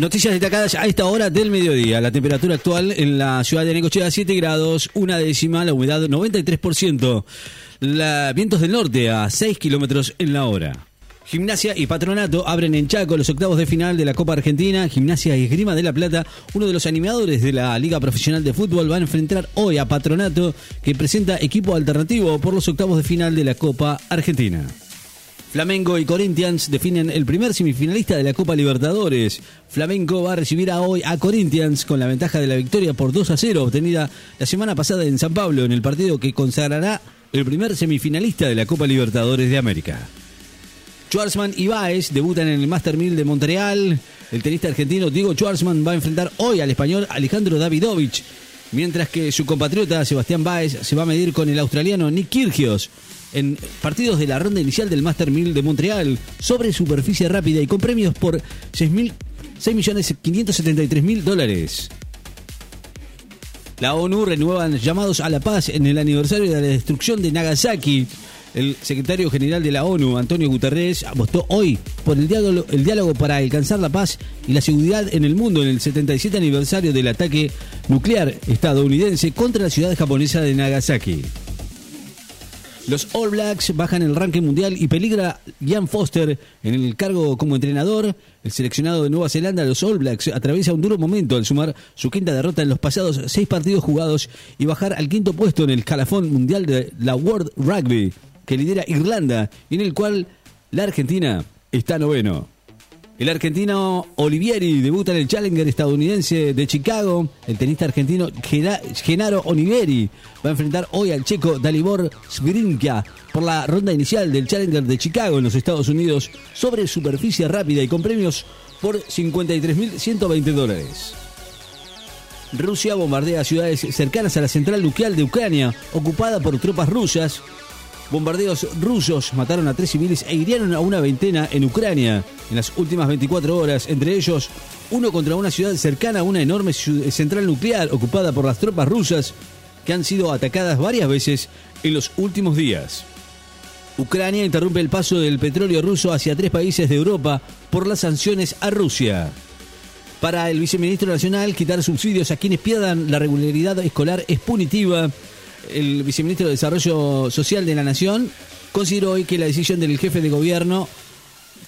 Noticias destacadas a esta hora del mediodía. La temperatura actual en la ciudad de Necochea 7 grados, una décima, la humedad 93%. La, vientos del norte a 6 kilómetros en la hora. Gimnasia y Patronato abren en Chaco los octavos de final de la Copa Argentina. Gimnasia y Esgrima de la Plata, uno de los animadores de la Liga Profesional de Fútbol, va a enfrentar hoy a Patronato, que presenta equipo alternativo por los octavos de final de la Copa Argentina. Flamengo y Corinthians definen el primer semifinalista de la Copa Libertadores. Flamengo va a recibir a hoy a Corinthians con la ventaja de la victoria por 2 a 0 obtenida la semana pasada en San Pablo en el partido que consagrará el primer semifinalista de la Copa Libertadores de América. Schwarzman y Baez debutan en el Master 1000 de Montreal. El tenista argentino Diego Schwarzman va a enfrentar hoy al español Alejandro Davidovich, mientras que su compatriota Sebastián Baez se va a medir con el australiano Nick Kyrgios en partidos de la ronda inicial del Master 1000 de Montreal sobre superficie rápida y con premios por 6.573.000 dólares. La ONU renuevan llamados a la paz en el aniversario de la destrucción de Nagasaki. El secretario general de la ONU, Antonio Guterres, apostó hoy por el diálogo, el diálogo para alcanzar la paz y la seguridad en el mundo en el 77 aniversario del ataque nuclear estadounidense contra la ciudad japonesa de Nagasaki. Los All Blacks bajan el ranking mundial y peligra Ian Foster en el cargo como entrenador. El seleccionado de Nueva Zelanda, los All Blacks, atraviesa un duro momento al sumar su quinta derrota en los pasados seis partidos jugados y bajar al quinto puesto en el calafón mundial de la World Rugby, que lidera Irlanda y en el cual la Argentina está noveno. El argentino Olivieri debuta en el Challenger estadounidense de Chicago. El tenista argentino Genaro Olivieri va a enfrentar hoy al checo Dalibor Svrinka por la ronda inicial del Challenger de Chicago en los Estados Unidos sobre superficie rápida y con premios por 53.120 dólares. Rusia bombardea ciudades cercanas a la central nuclear de Ucrania, ocupada por tropas rusas. Bombardeos rusos mataron a tres civiles e hirieron a una veintena en Ucrania en las últimas 24 horas, entre ellos uno contra una ciudad cercana a una enorme central nuclear ocupada por las tropas rusas que han sido atacadas varias veces en los últimos días. Ucrania interrumpe el paso del petróleo ruso hacia tres países de Europa por las sanciones a Rusia. Para el viceministro nacional, quitar subsidios a quienes pierdan la regularidad escolar es punitiva el viceministro de Desarrollo Social de la Nación consideró hoy que la decisión del jefe de gobierno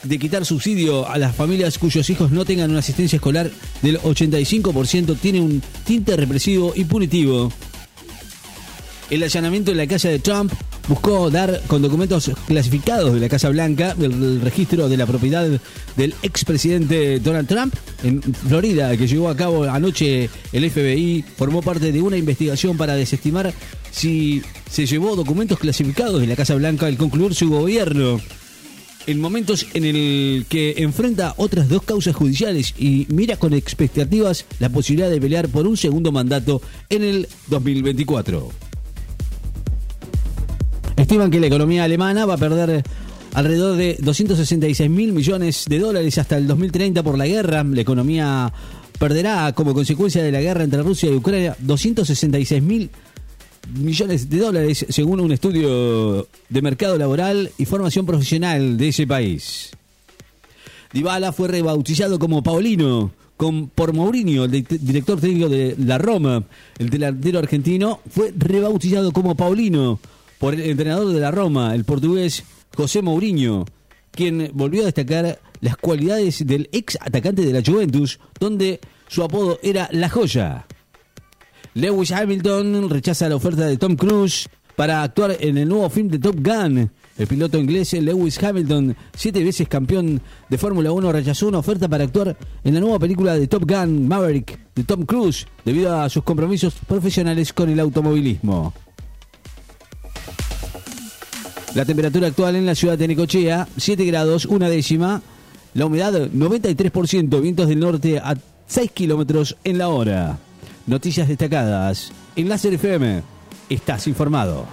de quitar subsidio a las familias cuyos hijos no tengan una asistencia escolar del 85% tiene un tinte represivo y punitivo. El allanamiento en la casa de Trump buscó dar con documentos clasificados de la Casa Blanca el registro de la propiedad del expresidente Donald Trump en Florida, que llevó a cabo anoche el FBI, formó parte de una investigación para desestimar si se llevó documentos clasificados de la Casa Blanca al concluir su gobierno. En momentos en el que enfrenta otras dos causas judiciales y mira con expectativas la posibilidad de pelear por un segundo mandato en el 2024. Estiman que la economía alemana va a perder alrededor de 266 mil millones de dólares hasta el 2030 por la guerra. La economía perderá como consecuencia de la guerra entre Rusia y Ucrania 266 mil millones de dólares según un estudio de mercado laboral y formación profesional de ese país. Dybala fue rebautizado como Paulino por Mourinho, el director técnico de la Roma. El delantero argentino fue rebautizado como Paulino por el entrenador de la Roma, el portugués José Mourinho, quien volvió a destacar las cualidades del ex atacante de la Juventus, donde su apodo era La Joya. Lewis Hamilton rechaza la oferta de Tom Cruise para actuar en el nuevo film de Top Gun. El piloto inglés Lewis Hamilton, siete veces campeón de Fórmula 1, rechazó una oferta para actuar en la nueva película de Top Gun Maverick de Tom Cruise debido a sus compromisos profesionales con el automovilismo. La temperatura actual en la ciudad de Necochea, 7 grados, una décima. La humedad, 93%, vientos del norte a 6 kilómetros en la hora. Noticias destacadas. En Láser FM, estás informado.